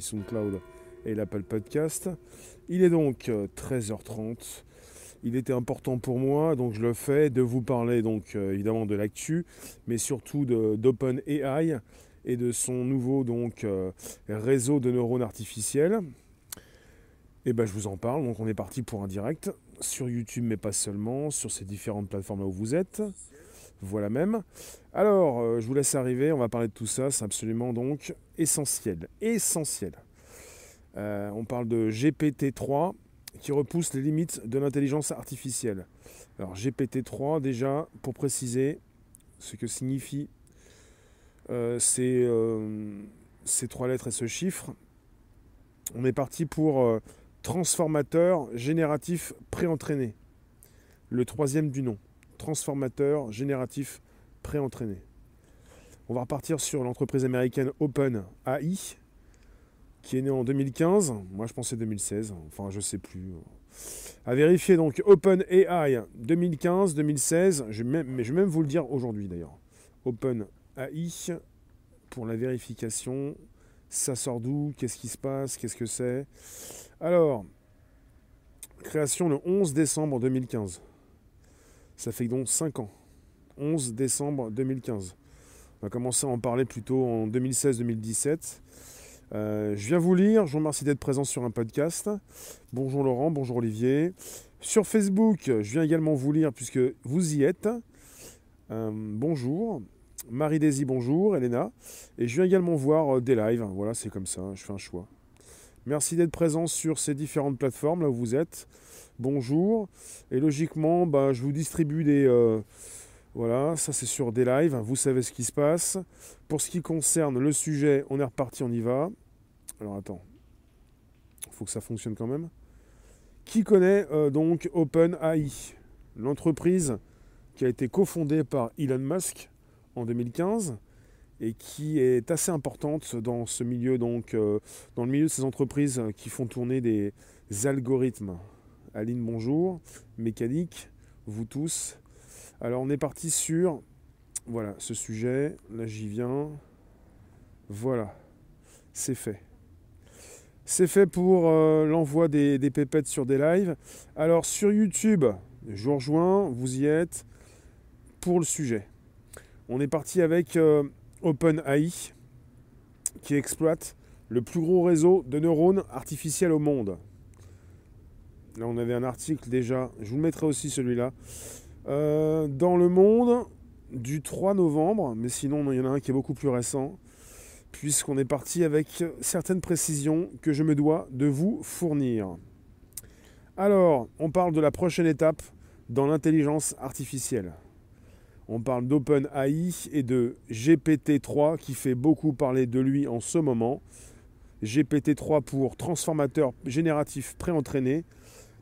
SoundCloud et l'Apple Podcast. Il est donc 13h30. Euh, Il était important pour moi, donc je le fais, de vous parler donc euh, évidemment de l'actu, mais surtout d'OpenAI et de son nouveau donc euh, réseau de neurones artificiels. Et ben je vous en parle, donc on est parti pour un direct sur YouTube, mais pas seulement, sur ces différentes plateformes là où vous êtes. Voilà même. Alors, euh, je vous laisse arriver, on va parler de tout ça, c'est absolument donc essentiel. Essentiel. Euh, on parle de GPT-3 qui repousse les limites de l'intelligence artificielle. Alors GPT-3, déjà, pour préciser ce que signifie euh, ces, ces, trois lettres et ce chiffre, on est parti pour transformateur génératif préentraîné. Le troisième du nom transformateur génératif pré-entraîné. On va repartir sur l'entreprise américaine OpenAI, qui est née en 2015. Moi, je pensais 2016. Enfin, je sais plus. À vérifier donc OpenAI 2015, 2016. Je mais je vais même vous le dire aujourd'hui d'ailleurs. OpenAI pour la vérification. Ça sort d'où? Qu'est-ce qui se passe? Qu'est-ce que c'est? Alors, création le 11 décembre 2015. Ça fait donc 5 ans. 11 décembre 2015. On va commencer à en parler plutôt en 2016-2017. Euh, je viens vous lire, je vous remercie d'être présent sur un podcast. Bonjour Laurent, bonjour Olivier. Sur Facebook, je viens également vous lire puisque vous y êtes. Euh, bonjour. Marie-Daisy, bonjour. Elena. Et je viens également voir euh, des lives. Voilà, c'est comme ça, je fais un choix. Merci d'être présent sur ces différentes plateformes là où vous êtes bonjour. Et logiquement, bah, je vous distribue des... Euh, voilà, ça c'est sur des lives, vous savez ce qui se passe. Pour ce qui concerne le sujet, on est reparti, on y va. Alors attends, il faut que ça fonctionne quand même. Qui connaît euh, donc OpenAI L'entreprise qui a été cofondée par Elon Musk en 2015 et qui est assez importante dans ce milieu, donc euh, dans le milieu de ces entreprises qui font tourner des algorithmes? Aline, bonjour. Mécanique, vous tous. Alors, on est parti sur voilà ce sujet. Là, j'y viens. Voilà, c'est fait. C'est fait pour euh, l'envoi des, pépettes sur des lives. Alors, sur YouTube, je vous rejoins, vous y êtes pour le sujet. On est parti avec euh, OpenAI qui exploite le plus gros réseau de neurones artificiels au monde. Là, on avait un article déjà, je vous le mettrai aussi celui-là. Euh, dans le monde du 3 novembre, mais sinon, il y en a un qui est beaucoup plus récent, puisqu'on est parti avec certaines précisions que je me dois de vous fournir. Alors, on parle de la prochaine étape dans l'intelligence artificielle. On parle d'OpenAI et de GPT-3 qui fait beaucoup parler de lui en ce moment. GPT-3 pour transformateur génératif préentraîné.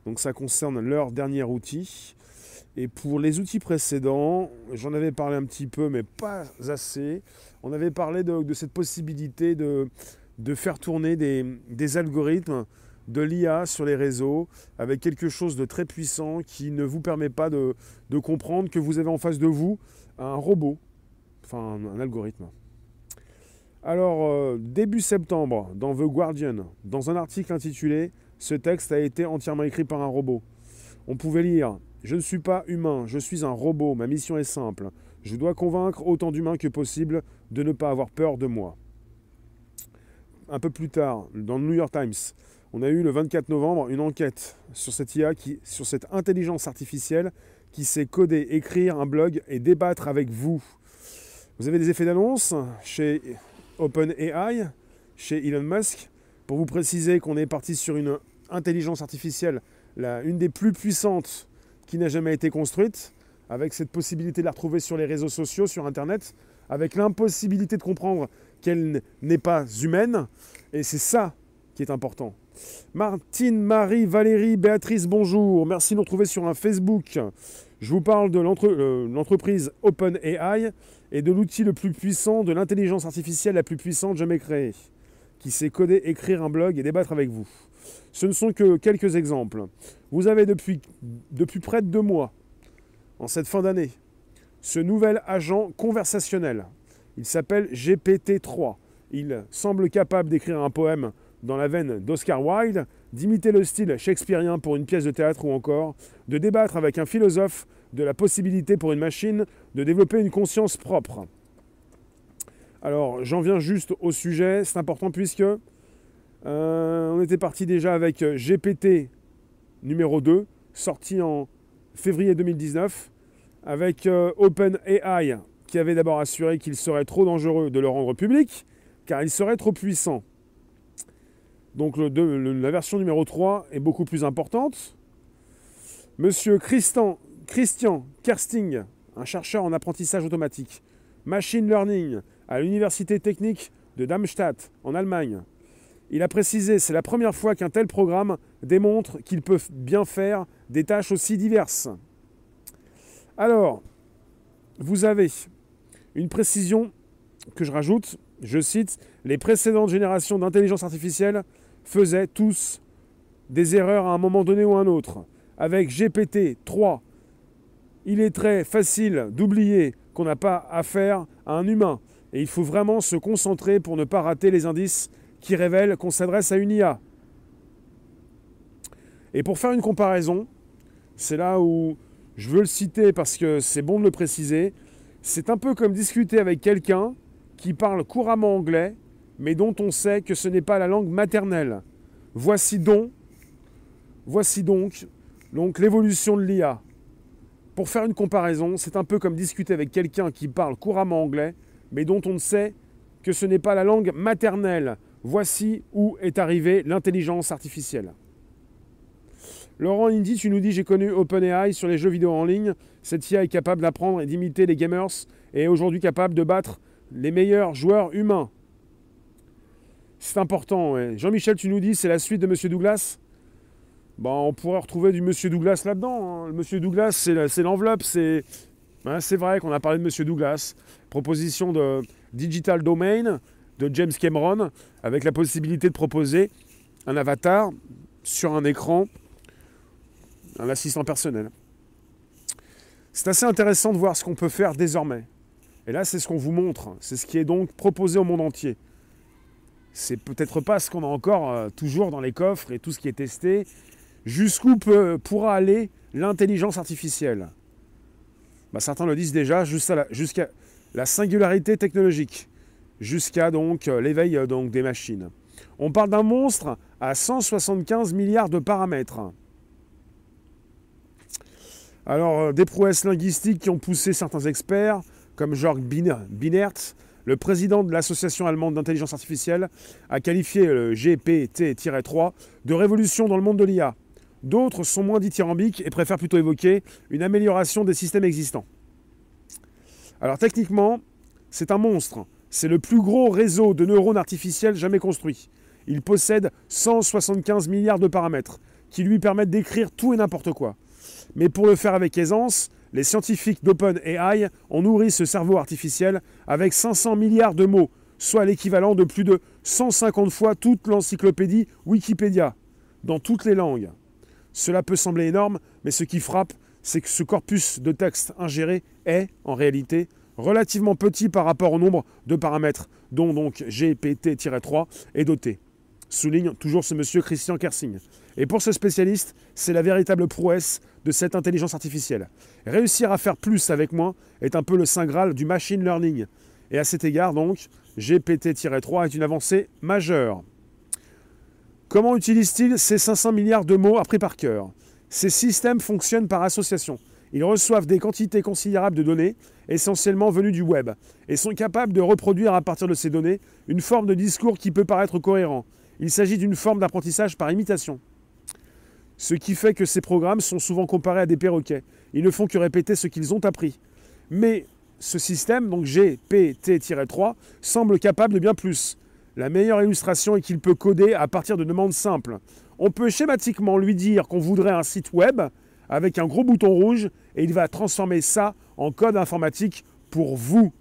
Donc ça concerne leur dernier outil. Et pour les outils précédents, j'en avais parlé un petit peu, mais pas assez. On avait parlé de, cette possibilité de, de faire tourner des, des algorithmes de l'IA sur les réseaux avec quelque chose de très puissant qui ne vous permet pas de, de comprendre que vous avez en face de vous un robot, enfin un, algorithme. Alors, euh, début septembre, dans The Guardian, dans un article intitulé ce texte a été entièrement écrit par un robot. On pouvait lire Je ne suis pas humain, je suis un robot, ma mission est simple. Je dois convaincre autant d'humains que possible de ne pas avoir peur de moi. Un peu plus tard, dans le New York Times, on a eu le 24 novembre une enquête sur cette IA, sur cette intelligence artificielle qui sait coder, écrire un blog et débattre avec vous. Vous avez des effets d'annonce chez OpenAI, chez Elon Musk, pour vous préciser qu'on est parti sur une intelligence artificielle, une des plus puissantes qui n'a jamais été construite, avec cette possibilité de la retrouver sur les réseaux sociaux, sur Internet, avec l'impossibilité de comprendre qu'elle n'est pas humaine. Et c'est ça qui est important. Martine, Marie, Valérie, Béatrice, bonjour. Merci de nous retrouver sur un Facebook. Je vous parle de euh, l'entreprise OpenAI et de l'outil le plus puissant, de l'intelligence artificielle la plus puissante jamais créée, qui sait coder, écrire un blog et débattre avec vous. Ce ne sont que quelques exemples. Vous avez depuis, depuis près de deux mois, en cette fin d'année, ce nouvel agent conversationnel. Il s'appelle GPT-3. Il semble capable d'écrire un poème dans la veine d'Oscar Wilde, d'imiter le style shakespearien pour une pièce de théâtre ou encore de débattre avec un philosophe de la possibilité pour une machine de développer une conscience propre. Alors j'en viens juste au sujet, c'est important puisque euh, on était parti déjà avec GPT numéro 2, sorti en février 2019, avec euh, OpenAI qui avait d'abord assuré qu'il serait trop dangereux de le rendre public, car il serait trop puissant. Donc la version numéro 3 est beaucoup plus importante. Monsieur Christian, Christian Kersting, un chercheur en apprentissage automatique, machine learning à l'université technique de Darmstadt en Allemagne, il a précisé c'est la première fois qu'un tel programme démontre qu'il peut bien faire des tâches aussi diverses. Alors, vous avez une précision que je rajoute, je cite, les précédentes générations d'intelligence artificielle faisaient tous des erreurs à un moment donné ou à un autre. Avec GPT 3, il est très facile d'oublier qu'on n'a pas affaire à un humain. Et il faut vraiment se concentrer pour ne pas rater les indices qui révèlent qu'on s'adresse à une IA. Et pour faire une comparaison, c'est là où je veux le citer parce que c'est bon de le préciser, c'est un peu comme discuter avec quelqu'un qui parle couramment anglais, mais dont on sait que ce n'est pas la langue maternelle. Voici donc, voici donc, donc l'évolution de l'IA. Pour faire une comparaison, c'est un peu comme discuter avec quelqu'un qui parle couramment anglais, mais dont on ne sait que ce n'est pas la langue maternelle. Voici où est arrivée l'intelligence artificielle. Laurent Indy, tu nous dis j'ai connu OpenAI sur les jeux vidéo en ligne. Cette IA est capable d'apprendre et d'imiter les gamers et est aujourd'hui capable de battre les meilleurs joueurs humains. C'est important. Jean-Michel, tu nous dis c'est la suite de Monsieur Douglas. Bon, on pourrait retrouver du Monsieur Douglas là-dedans. Hein. Monsieur Douglas, c'est l'enveloppe. C'est hein, c'est vrai qu'on a parlé de Monsieur Douglas. Proposition de Digital Domain de James Cameron avec la possibilité de proposer un avatar sur un écran un assistant personnel. C'est assez intéressant de voir ce qu'on peut faire désormais. Et là, c'est ce qu'on vous montre. C'est ce qui est donc proposé au monde entier. C'est peut-être pas ce qu'on a encore euh, toujours dans les coffres et tout ce qui est testé. Jusqu'où pourra aller l'intelligence artificielle bah, Certains le disent déjà, jusqu'à la, la, singularité technologique, jusqu'à donc l'éveil des machines. On parle d'un monstre à 175 milliards de paramètres. Alors, euh, des prouesses linguistiques qui ont poussé certains experts, comme Jörg Binert, le président de l'association allemande d'intelligence artificielle, a qualifié le GPT-3 de révolution dans le monde de l'IA. D'autres sont moins dithyrambiques et préfèrent plutôt évoquer une amélioration des systèmes existants. Alors techniquement, c'est un monstre. C'est le plus gros réseau de neurones artificiels jamais construit. Il possède 175 milliards de paramètres qui lui permettent d'écrire tout et n'importe quoi. Mais pour le faire avec aisance, les scientifiques d'OpenAI ont nourri ce cerveau artificiel avec 500 milliards de mots, soit l'équivalent de plus de 150 fois toute l'encyclopédie Wikipédia, dans toutes les langues. Cela peut sembler énorme, mais ce qui frappe, c'est que ce corpus de texte ingéré est, en réalité, relativement petit par rapport au nombre de paramètres dont donc GPT-3 est doté. Souligne toujours ce monsieur Christian Kersing. Et pour ce spécialiste, c'est la véritable prouesse de cette intelligence artificielle. Réussir à faire plus avec moins est un peu le saint graal du machine learning. Et à cet égard, donc, GPT-3 est une avancée majeure. Comment utilise-t-il ces 500 milliards de mots appris par cœur? Ces systèmes fonctionnent par association. Ils reçoivent des quantités considérables de données, essentiellement venues du web, et sont capables de reproduire à partir de ces données une forme de discours qui peut paraître cohérent. Il s'agit d'une forme d'apprentissage par imitation ce qui fait que ces programmes sont souvent comparés à des perroquets. Ils ne font que répéter ce qu'ils ont appris. Mais ce système, donc GPT-3, semble capable de bien plus. La meilleure illustration est qu'il peut coder à partir de demandes simples. On peut schématiquement lui dire qu'on voudrait un site web avec un gros bouton rouge et il va transformer ça en code informatique pour vous.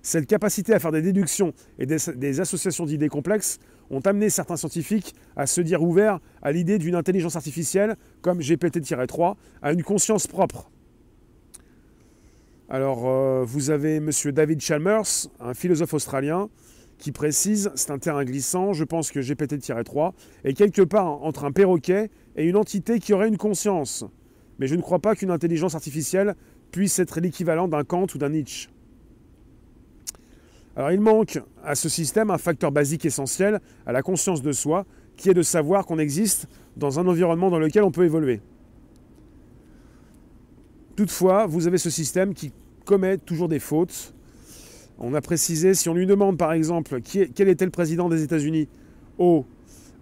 Cette capacité à faire des déductions et des, associations d'idées complexes ont amené certains scientifiques à se dire ouverts à l'idée d'une intelligence artificielle, comme GPT-3, à une conscience propre. Alors, euh, vous avez M. David Chalmers, un philosophe australien, qui précise c'est un terrain glissant, je pense que GPT-3 est quelque part entre un perroquet et une entité qui aurait une conscience. Mais je ne crois pas qu'une intelligence artificielle puisse être l'équivalent d'un Kant ou d'un Nietzsche. Alors il manque à ce système un facteur basique essentiel à la conscience de soi, qui est de savoir qu'on existe dans un environnement dans lequel on peut évoluer. Toutefois, vous avez ce système qui commet toujours des fautes. On a précisé, si on lui demande par exemple quel était le président des États-Unis au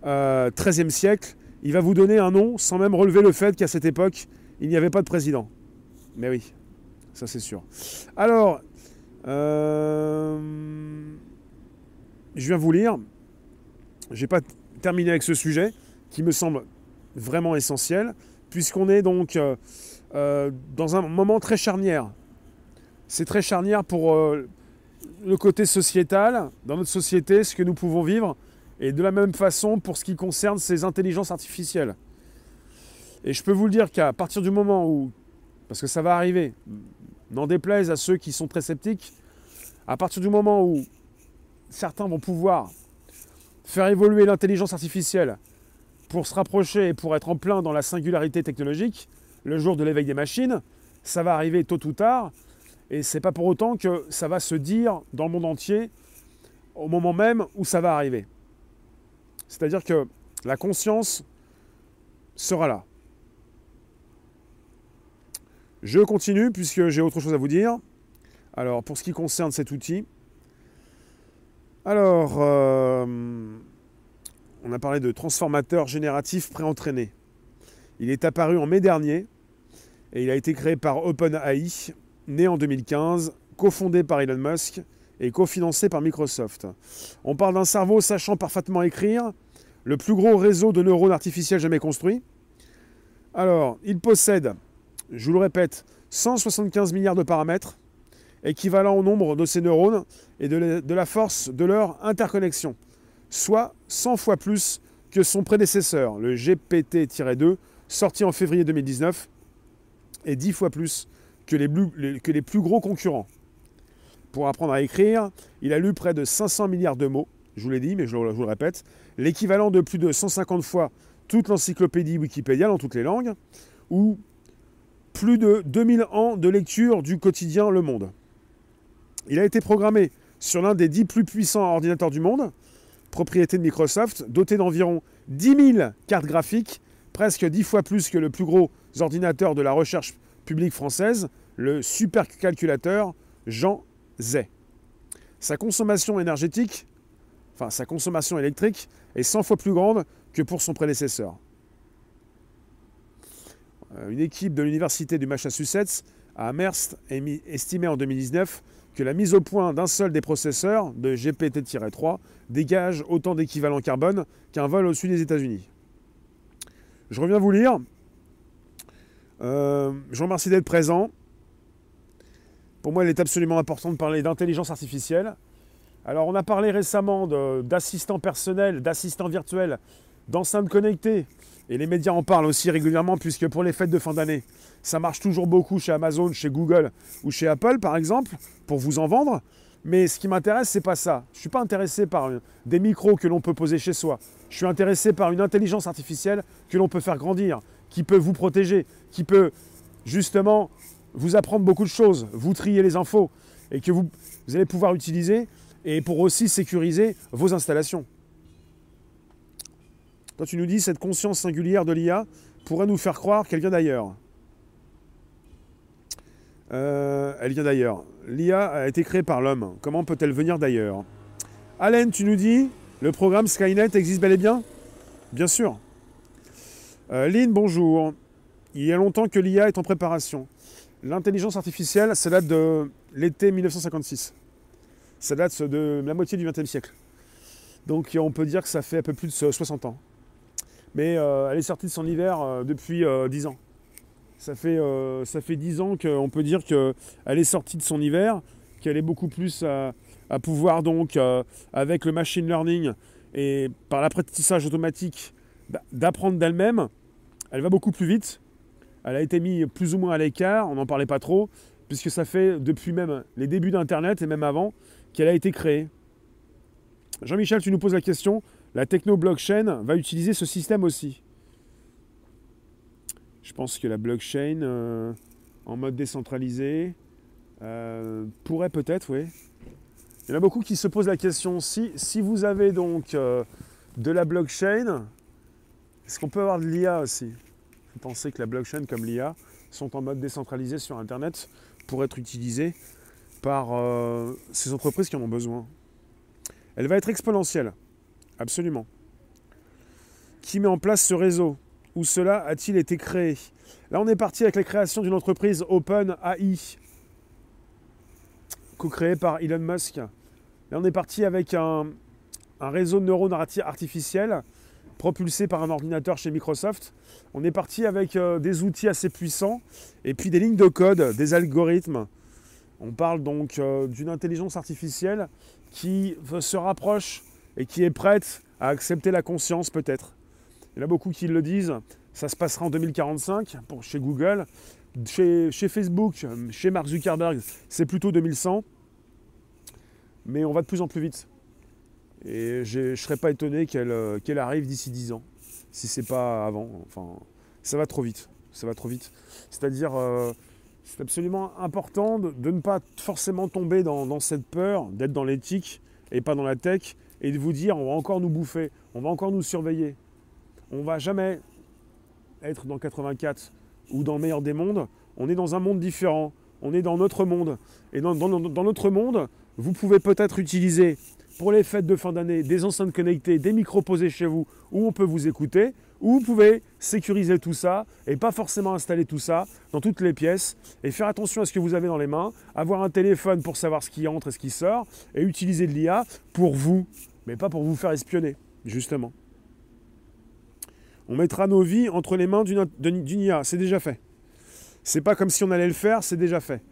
XIIIe euh, siècle, il va vous donner un nom sans même relever le fait qu'à cette époque, il n'y avait pas de président. Mais oui, ça c'est sûr. Alors, euh, je viens vous lire. Je n'ai pas terminé avec ce sujet qui me semble vraiment essentiel, puisqu'on est donc euh, dans un moment très charnière. C'est très charnière pour le côté sociétal, dans notre société, ce que nous pouvons vivre, et de la même façon pour ce qui concerne ces intelligences artificielles. Et je peux vous le dire qu'à partir du moment où, parce que ça va arriver, n'en déplaise à ceux qui sont très sceptiques, à partir du moment où certains vont pouvoir faire évoluer l'intelligence artificielle pour se rapprocher et pour être en plein dans la singularité technologique, le jour de l'éveil des machines, ça va arriver tôt ou tard, et c'est pas pour autant que ça va se dire dans le monde entier au moment même où ça va arriver. C'est-à-dire que la conscience sera là. Je continue puisque j'ai autre chose à vous dire. Alors, pour ce qui concerne cet outil, alors, euh, on a parlé de transformateur génératif pré-entraîné. Il est apparu en mai dernier et il a été créé par OpenAI, né en 2015, cofondé par Elon Musk et cofinancé par Microsoft. On parle d'un cerveau sachant parfaitement écrire, le plus gros réseau de neurones artificiels jamais construit. Alors, il possède je vous le répète, 175 milliards de paramètres, équivalent au nombre de ces neurones et de la force de leur interconnexion, soit 100 fois plus que son prédécesseur, le GPT-2, sorti en février 2019, et 10 fois plus que les, plus gros concurrents. Pour apprendre à écrire, il a lu près de 500 milliards de mots, je vous l'ai dit, mais je vous le répète, l'équivalent de plus de 150 fois toute l'encyclopédie Wikipédia dans toutes les langues, ou plus de 2000 ans de lecture du quotidien Le Monde. Il a été programmé sur l'un des dix plus puissants ordinateurs du monde, propriété de Microsoft, doté d'environ 10 000 cartes graphiques, presque 10 fois plus que le plus gros ordinateur de la recherche publique française, le supercalculateur Jean Zay. Sa consommation énergétique, enfin sa consommation électrique, est 100 fois plus grande que pour son prédécesseur. Euh, une équipe de l'université du Massachusetts à Amherst estimé en 2019 que la mise au point d'un seul des processeurs de GPT-3 dégage autant d'équivalent carbone qu'un vol au-dessus des États-Unis. Je reviens vous lire. Euh, je vous remercie d'être présent. Pour moi, il est absolument important de parler d'intelligence artificielle. Alors, on a parlé récemment d'assistants personnels, d'assistants virtuels, d'enceintes connectées. Et les médias en parlent aussi régulièrement puisque pour les fêtes de fin d'année, ça marche toujours beaucoup chez Amazon, chez Google ou chez Apple par exemple, pour vous en vendre. Mais ce qui m'intéresse, c'est pas ça. Je ne suis pas intéressé par des micros que l'on peut poser chez soi. Je suis intéressé par une intelligence artificielle que l'on peut faire grandir, qui peut vous protéger, qui peut justement vous apprendre beaucoup de choses, vous trier les infos et que vous, allez pouvoir utiliser et pour aussi sécuriser vos installations. Toi, tu nous dis cette conscience singulière de l'IA pourrait nous faire croire qu'elle vient d'ailleurs. Euh, elle vient d'ailleurs. L'IA a été créée par l'homme. Comment peut-elle venir d'ailleurs? Allen, tu nous dis, le programme Skynet existe bel et bien? Bien sûr. Euh, Lynn, bonjour. Il y a longtemps que l'IA est en préparation. L'intelligence artificielle, ça date de l'été 1956. Ça date de la moitié du XXe siècle. Donc on peut dire que ça fait un peu plus de 60 ans mais euh, elle est sortie de son hiver euh, depuis 10 euh, ans. Ça fait, ça fait 10 ans qu'on peut dire qu'elle est sortie de son hiver, qu'elle est beaucoup plus à, pouvoir donc, avec le machine learning et par l'apprentissage automatique, d'apprendre d'elle-même. Elle va beaucoup plus vite. Elle a été mise plus ou moins à l'écart, on n'en parlait pas trop, puisque ça fait depuis même les débuts d'Internet et même avant qu'elle a été créée. Jean-Michel, tu nous poses la question, la techno blockchain va utiliser ce système aussi? Je pense que la blockchain euh, en mode décentralisé euh, pourrait peut-être, oui. Il y en a beaucoup qui se posent la question si, si vous avez donc euh, de la blockchain, est-ce qu'on peut avoir de l'IA aussi? Vous pensez que la blockchain comme l'IA sont en mode décentralisé sur Internet pour être utilisées par ces entreprises qui en ont besoin. Elle va être exponentielle, absolument. Qui met en place ce réseau? Où cela a-t-il été créé? Là, on est parti avec la création d'une entreprise OpenAI, co-créée par Elon Musk. Là, on est parti avec un, réseau de neurones artificiels propulsé par un ordinateur chez Microsoft. On est parti avec euh, des outils assez puissants et puis des lignes de code, des algorithmes. On parle donc euh, d'une intelligence artificielle qui se rapproche et qui est prête à accepter la conscience peut-être. Il y en a beaucoup qui le disent, ça se passera en 2045 pour, chez Google. Chez, Facebook, chez Mark Zuckerberg, c'est plutôt 2100. Mais on va de plus en plus vite. Et je ne serais pas étonné euh, qu'elle arrive d'ici 10 ans, si c'est pas avant. Enfin, ça va trop vite. Ça va trop vite. C'est-à-dire, euh, c'est absolument important de, ne pas forcément tomber dans, cette peur d'être dans l'éthique et pas dans la tech et de vous dire on va encore nous bouffer, on va encore nous surveiller on va jamais être dans 84 ou dans le meilleur des mondes. On est dans un monde différent. On est dans notre monde. Et dans, notre monde, vous pouvez peut-être utiliser pour les fêtes de fin d'année des enceintes connectées, des micros posés chez vous où on peut vous écouter, ou vous pouvez sécuriser tout ça et pas forcément installer tout ça dans toutes les pièces et faire attention à ce que vous avez dans les mains, avoir un téléphone pour savoir ce qui entre et ce qui sort et utiliser de l'IA pour vous, mais pas pour vous faire espionner, justement. On mettra nos vies entre les mains d'une IA. C'est déjà fait. C'est pas comme si on allait le faire, c'est déjà fait.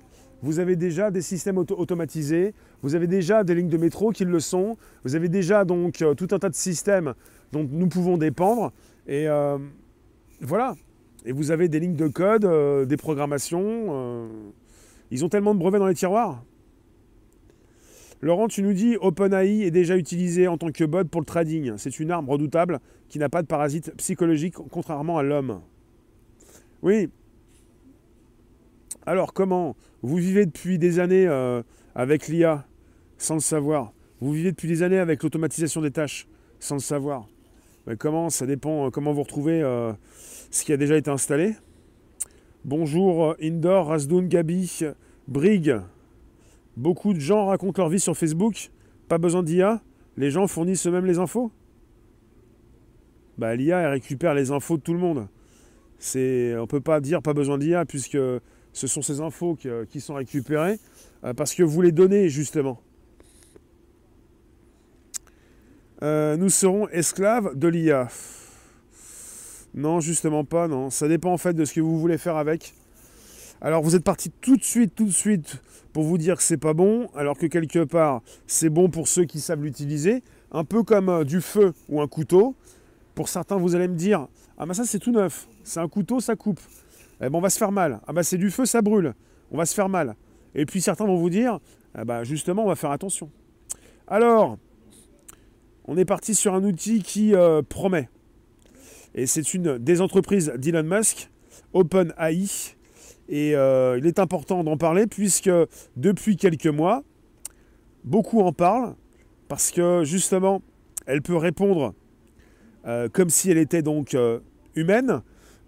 Vous avez déjà des systèmes automatisés, vous avez déjà des lignes de métro qui le sont, vous avez déjà donc euh, tout un tas de systèmes dont nous pouvons dépendre. Et euh, voilà. Et vous avez des lignes de code, euh, des programmations. ils ont tellement de brevets dans les tiroirs. Laurent, tu nous dis OpenAI est déjà utilisé en tant que bot pour le trading. C'est une arme redoutable qui n'a pas de parasite psychologique, contrairement à l'homme. Oui. Alors, comment Vous vivez depuis des années euh, avec l'IA, sans le savoir. Vous vivez depuis des années avec l'automatisation des tâches, sans le savoir. Comment Ça dépend euh, comment vous retrouvez euh, ce qui a déjà été installé. Bonjour Indor, Razdoun, Gabi, Brig. Beaucoup de gens racontent leur vie sur Facebook. Pas besoin d'IA. Les gens fournissent eux-mêmes les infos. Bah, L'IA, elle récupère les infos de tout le monde. On ne peut pas dire pas besoin d'IA puisque ce sont ces infos qui, sont récupérées euh, parce que vous les donnez justement. Euh, nous serons esclaves de l'IA. Non, justement pas, non. Ça dépend en fait de ce que vous voulez faire avec. Alors vous êtes parti tout de suite, tout de suite pour vous dire que c'est pas bon, alors que quelque part c'est bon pour ceux qui savent l'utiliser, un peu comme euh, du feu ou un couteau. Pour certains, vous allez me dire ah ben ça c'est tout neuf, c'est un couteau, ça coupe. Eh ben on va se faire mal. Ah ben c'est du feu, ça brûle, on va se faire mal. Et puis certains vont vous dire ah ben justement on va faire attention. Alors, on est parti sur un outil qui euh, promet. Et c'est une des entreprises d'Elon Musk, OpenAI, et euh, il est important d'en parler puisque depuis quelques mois, beaucoup en parlent parce que justement, elle peut répondre euh, comme si elle était donc humaine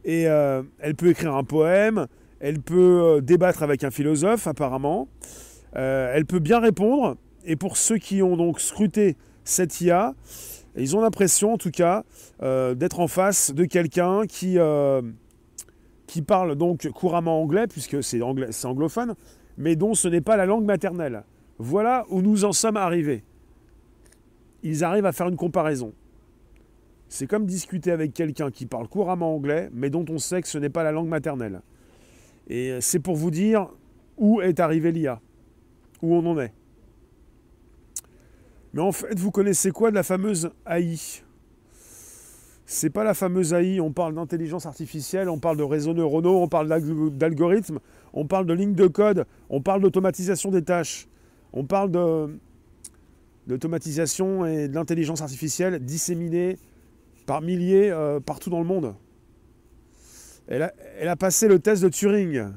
et elle peut écrire un poème, elle peut débattre avec un philosophe apparemment, elle peut bien répondre et pour ceux qui ont donc scruté cette IA, ils ont l'impression en tout cas d'être en face de quelqu'un qui qui parle donc couramment anglais, puisque c'est anglophone, mais dont ce n'est pas la langue maternelle. Voilà où nous en sommes arrivés. Ils arrivent à faire une comparaison. C'est comme discuter avec quelqu'un qui parle couramment anglais, mais dont on sait que ce n'est pas la langue maternelle. Et c'est pour vous dire où est arrivé l'IA, où on en est. Mais en fait, vous connaissez quoi de la fameuse AI c'est pas la fameuse AI, on parle d'intelligence artificielle, on parle de réseaux neuronaux, on parle d'algorithmes, on parle de lignes de code, on parle d'automatisation des tâches, on parle d'automatisation et d'intelligence artificielle disséminée par milliers euh, partout dans le monde. Elle a, passé le test de Turing.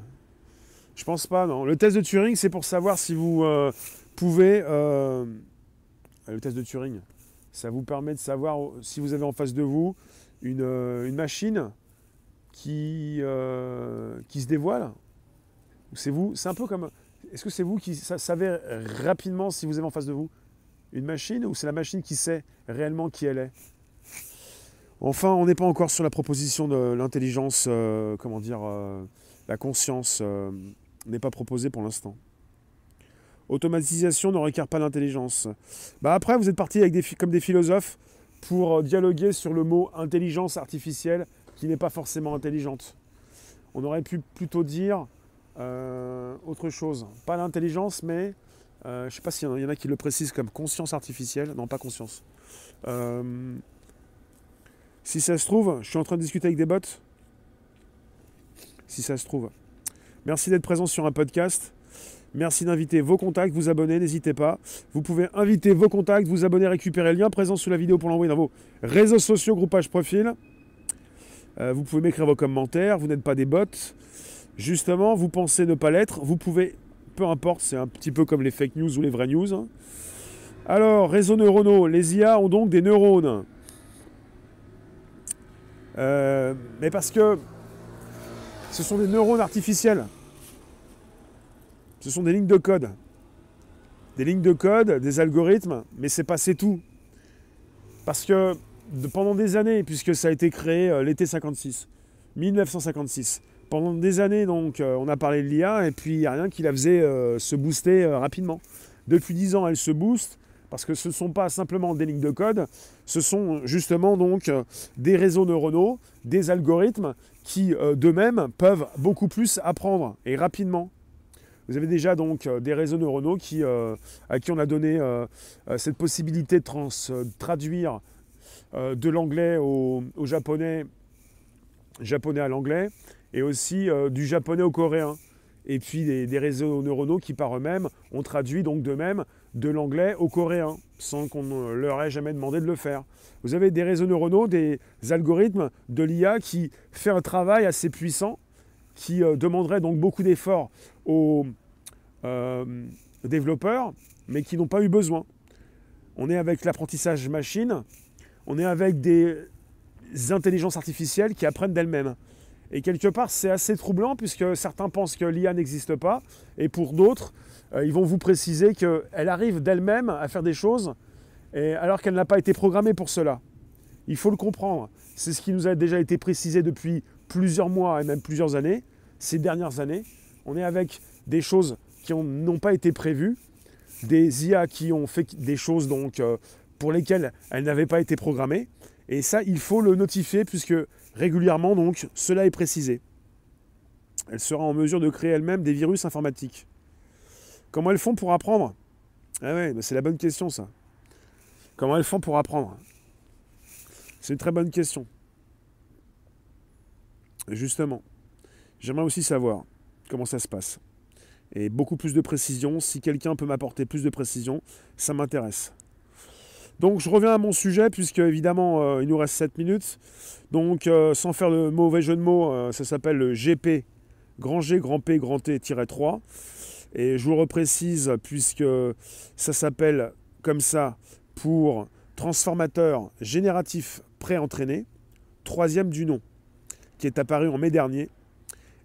Je pense pas, non. Le test de Turing, c'est pour savoir si vous euh, pouvez... Euh, le test de Turing, ça vous permet de savoir si vous avez en face de vous une, machine qui, qui se dévoile. C'est vous, c'est un peu comme... Est-ce que c'est vous qui savez rapidement si vous avez en face de vous une machine ou c'est la machine qui sait réellement qui elle est? Enfin, on n'est pas encore sur la proposition de l'intelligence, euh, comment dire, euh, la conscience euh, n'est pas proposée pour l'instant. Automatisation ne requiert pas l'intelligence. Bah après, vous êtes parti avec des, comme des philosophes pour dialoguer sur le mot intelligence artificielle qui n'est pas forcément intelligente. On aurait pu plutôt dire autre chose. Pas l'intelligence, mais je ne sais pas s'il y en a qui le précisent comme conscience artificielle. Non, pas conscience. Si ça se trouve, je suis en train de discuter avec des bots. Si ça se trouve. Merci d'être présent sur un podcast. Merci d'inviter vos contacts, vous abonner, n'hésitez pas. Vous pouvez inviter vos contacts, vous abonner, récupérer le lien présent sous la vidéo pour l'envoyer dans vos réseaux sociaux, groupage profil. Euh, vous pouvez m'écrire vos commentaires, vous n'êtes pas des bots. Justement, vous pensez ne pas l'être, vous pouvez, peu importe, c'est un petit peu comme les fake news ou les vraies news. Hein. Alors, réseaux neuronaux, les IA ont donc des neurones. Euh, mais parce que ce sont des neurones artificiels. Ce sont des lignes de code. Des lignes de code, des algorithmes, mais c'est pas c'est tout. Parce que pendant des années, puisque ça a été créé euh, l'été 56, 1956, pendant des années, donc, euh, on a parlé de l'IA, et puis il n'y a rien qui la faisait se booster rapidement. Depuis 10 ans, elle se booste parce que ce ne sont pas simplement des lignes de code, ce sont justement donc euh, des réseaux neuronaux, des algorithmes qui euh, d'eux-mêmes peuvent beaucoup plus apprendre et rapidement. Vous avez déjà donc euh, des réseaux neuronaux qui, à qui on a donné cette possibilité de traduire de l'anglais au, japonais, japonais à l'anglais, et aussi du japonais au coréen. Et puis des, des réseaux neuronaux qui par eux-mêmes ont traduit donc d'eux-mêmes de l'anglais au coréen, sans qu'on leur ait jamais demandé de le faire. Vous avez des réseaux neuronaux, des algorithmes de l'IA qui fait un travail assez puissant, qui euh, demanderait donc beaucoup d'efforts aux euh, développeurs, mais qui n'ont pas eu besoin. On est avec l'apprentissage machine, on est avec des intelligences artificielles qui apprennent d'elles-mêmes. Et quelque part, c'est assez troublant puisque certains pensent que l'IA n'existe pas, et pour d'autres, euh, ils vont vous préciser qu'elle arrive d'elle-même à faire des choses alors qu'elle n'a pas été programmée pour cela. Il faut le comprendre. C'est ce qui nous a déjà été précisé depuis plusieurs mois et même plusieurs années, ces dernières années. On est avec des choses qui n'ont pas été prévues, des IA qui ont fait des choses donc, euh, pour lesquelles elles n'avaient pas été programmées. Et ça, il faut le notifier puisque régulièrement, donc, cela est précisé. Elle sera en mesure de créer elle-même des virus informatiques. Comment elles font pour apprendre? Ah ouais, c'est la bonne question ça. Comment elles font pour apprendre? C'est une très bonne question. Justement, j'aimerais aussi savoir comment ça se passe. Et beaucoup plus de précision. Si quelqu'un peut m'apporter plus de précision, ça m'intéresse. Donc je reviens à mon sujet, puisque évidemment euh, il nous reste 7 minutes. Donc euh, sans faire de mauvais jeu de mots, euh, ça s'appelle le GP, grand G, grand P, grand T-3. Et je vous le reprécise, puisque ça s'appelle comme ça pour transformateur génératif pré-entraîné, troisième du nom, qui est apparu en mai dernier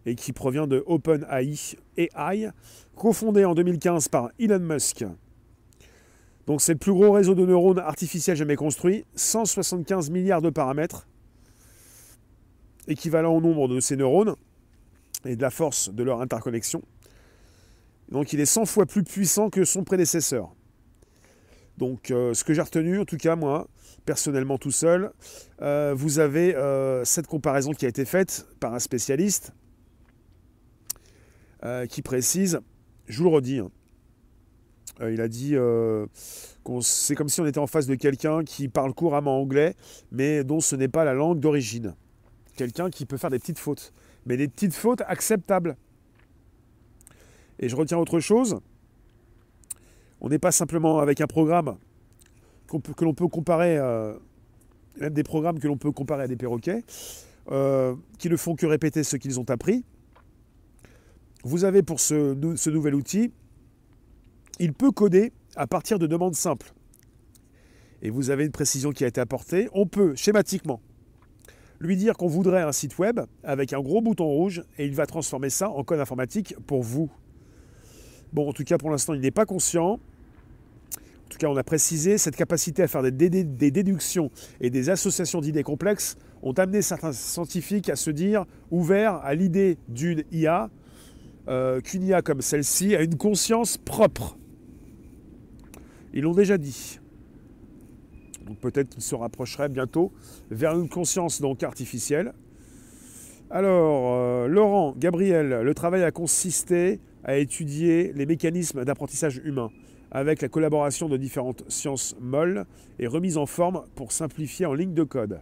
et qui provient de OpenAI AI, cofondé en 2015 par Elon Musk. Donc c'est le plus gros réseau de neurones artificiels jamais construit, 175 milliards de paramètres, équivalent au nombre de ces neurones et de la force de leur interconnexion. Donc il est 100 fois plus puissant que son prédécesseur. Donc euh, ce que j'ai retenu, en tout cas moi, personnellement tout seul, euh, vous avez euh, cette comparaison qui a été faite par un spécialiste qui précise, je vous le redis, hein, Euh, il a dit euh, c'est comme si on était en face de quelqu'un qui parle couramment anglais, mais dont ce n'est pas la langue d'origine. Quelqu'un qui peut faire des petites fautes, mais des petites fautes acceptables. Et je retiens autre chose. On n'est pas simplement avec un programme que l'on peut comparer, euh, même des programmes que l'on peut comparer à des perroquets, qui ne font que répéter ce qu'ils ont appris. Vous avez pour ce nouvel outil il peut coder à partir de demandes simples. Et vous avez une précision qui a été apportée. On peut schématiquement lui dire qu'on voudrait un site web avec un gros bouton rouge et il va transformer ça en code informatique pour vous. Bon, en tout cas, pour l'instant, il n'est pas conscient. En tout cas, on a précisé cette capacité à faire des, déductions et des associations d'idées complexes ont amené certains scientifiques à se dire ouverts à l'idée d'une IA, euh, qu'une IA comme celle-ci a une conscience propre. Ils l'ont déjà dit. Donc peut-être qu'ils se rapprocheraient bientôt vers une conscience donc artificielle. Alors, euh, Laurent, Gabriel, le travail a consisté à étudier les mécanismes d'apprentissage humain avec la collaboration de différentes sciences molles et remise en forme pour simplifier en ligne de code.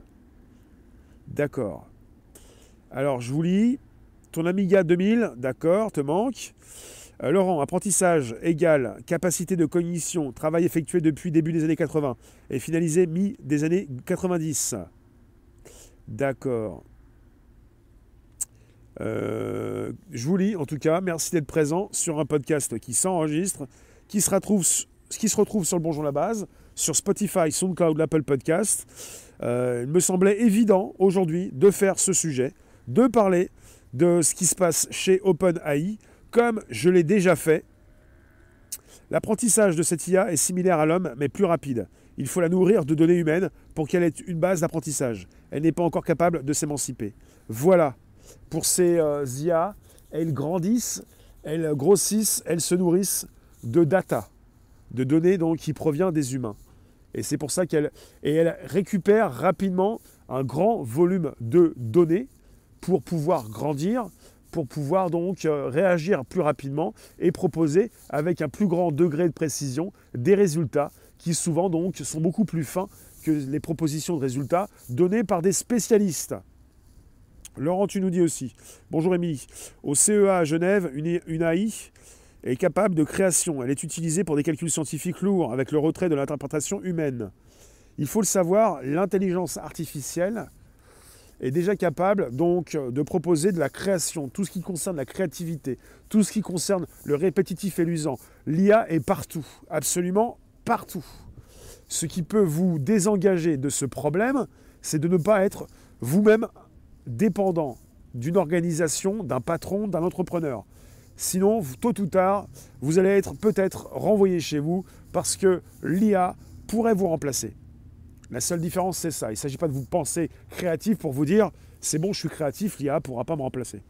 D'accord. Alors, je vous lis. Ton Amiga 2000, d'accord, te manque. Euh, Laurent, apprentissage égal capacité de cognition, travail effectué depuis début des années 80 et finalisé mi des années 90. D'accord. Euh, je vous lis en tout cas, merci d'être présent sur un podcast qui s'enregistre, qui se retrouve, qui se retrouve sur le Bonjour la Base, sur Spotify, SoundCloud, l'Apple Podcast. Euh, il me semblait évident aujourd'hui de faire ce sujet, de parler de ce qui se passe chez OpenAI, comme je l'ai déjà fait, l'apprentissage de cette IA est similaire à l'homme, mais plus rapide. Il faut la nourrir de données humaines pour qu'elle ait une base d'apprentissage. Elle n'est pas encore capable de s'émanciper. Voilà, pour ces euh, IA, elles grandissent, elles grossissent, elles se nourrissent de data, de données qui proviennent des humains. Et c'est pour ça qu'elles et elle récupèrent rapidement un grand volume de données pour pouvoir grandir pour pouvoir donc euh, réagir plus rapidement et proposer avec un plus grand degré de précision des résultats qui souvent donc sont beaucoup plus fins que les propositions de résultats données par des spécialistes. Laurent, tu nous dis aussi. Bonjour Émilie. Au CEA à Genève, une, une AI est capable de création. Elle est utilisée pour des calculs scientifiques lourds avec le retrait de l'interprétation humaine. Il faut le savoir, l'intelligence artificielle est déjà capable donc de proposer de la création, tout ce qui concerne la créativité, tout ce qui concerne le répétitif et l'usant. L'IA est partout, absolument partout. Ce qui peut vous désengager de ce problème, c'est de ne pas être vous-même dépendant d'une organisation, d'un patron, d'un entrepreneur. Sinon, tôt ou tard, vous allez être peut-être renvoyé chez vous parce que l'IA pourrait vous remplacer. La seule différence, c'est ça. Il ne s'agit pas de vous penser créatif pour vous dire c'est bon, je suis créatif, l'IA ne pourra pas me remplacer.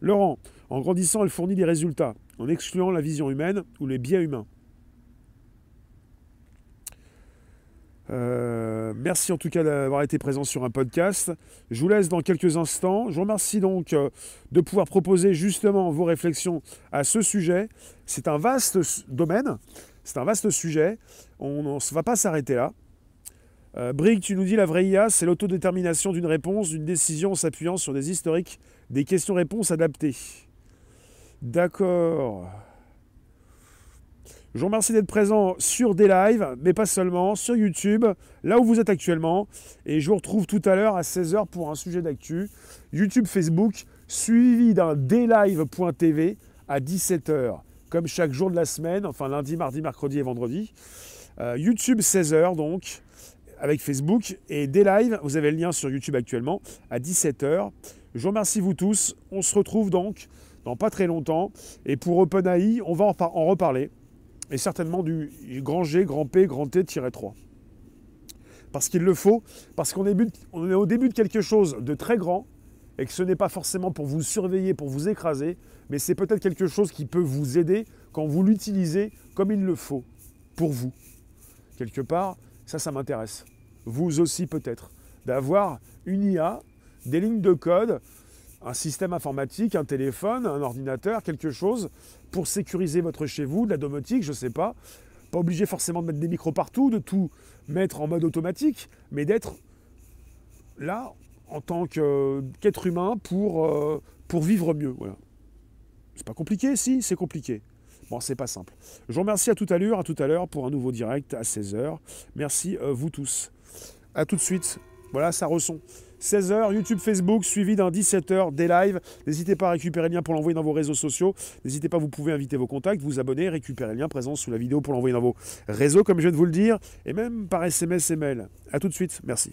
Laurent, en grandissant, elle fournit des résultats, en excluant la vision humaine ou les biais humains. Euh, merci en tout cas d'avoir été présent sur un podcast. Je vous laisse dans quelques instants. Je vous remercie donc euh, de pouvoir proposer justement vos réflexions à ce sujet. C'est un vaste domaine. C'est un vaste sujet. On ne va pas s'arrêter là. Euh, Brig, tu nous dis la vraie IA, c'est l'autodétermination d'une réponse, d'une décision en s'appuyant sur des historiques, des questions-réponses adaptées. D'accord. Je vous remercie d'être présent sur des lives, mais pas seulement, sur YouTube, là où vous êtes actuellement. Et je vous retrouve tout à l'heure à 16h pour un sujet d'actu. YouTube, Facebook, suivi d'un daylive.tv à 17h comme chaque jour de la semaine, enfin lundi, mardi, mercredi et vendredi. Euh, YouTube 16h donc, avec Facebook. Et des lives, vous avez le lien sur YouTube actuellement, à 17h. Je vous remercie vous tous. On se retrouve donc dans pas très longtemps. Et pour OpenAI, on va en reparler. Et certainement du grand G, grand P, grand T-3. Parce qu'il le faut, parce qu'on est, est au début de quelque chose de très grand, et que ce n'est pas forcément pour vous surveiller, pour vous écraser, mais c'est peut-être quelque chose qui peut vous aider quand vous l'utilisez comme il le faut, pour vous. Quelque part, ça, ça m'intéresse. Vous aussi peut-être, d'avoir une IA, des lignes de code un système informatique, un téléphone, un ordinateur, quelque chose pour sécuriser votre chez vous, de la domotique, je ne sais pas. Pas obligé forcément de mettre des micros partout, de tout mettre en mode automatique, mais d'être là en tant qu'être humain pour, euh, vivre mieux. C'est pas compliqué, si, c'est compliqué. Bon, c'est pas simple. Je vous remercie à tout à l'heure, à tout à l'heure pour un nouveau direct à 16h. Merci euh, vous tous. À tout de suite. Voilà, ça ressent. 16h, YouTube, Facebook, suivi d'un 17h, des lives. N'hésitez pas à récupérer le lien pour l'envoyer dans vos réseaux sociaux. N'hésitez pas, vous pouvez inviter vos contacts, vous abonner, récupérer le lien présent sous la vidéo pour l'envoyer dans vos réseaux, comme je viens de vous le dire, et même par SMS et mail. A tout de suite, merci.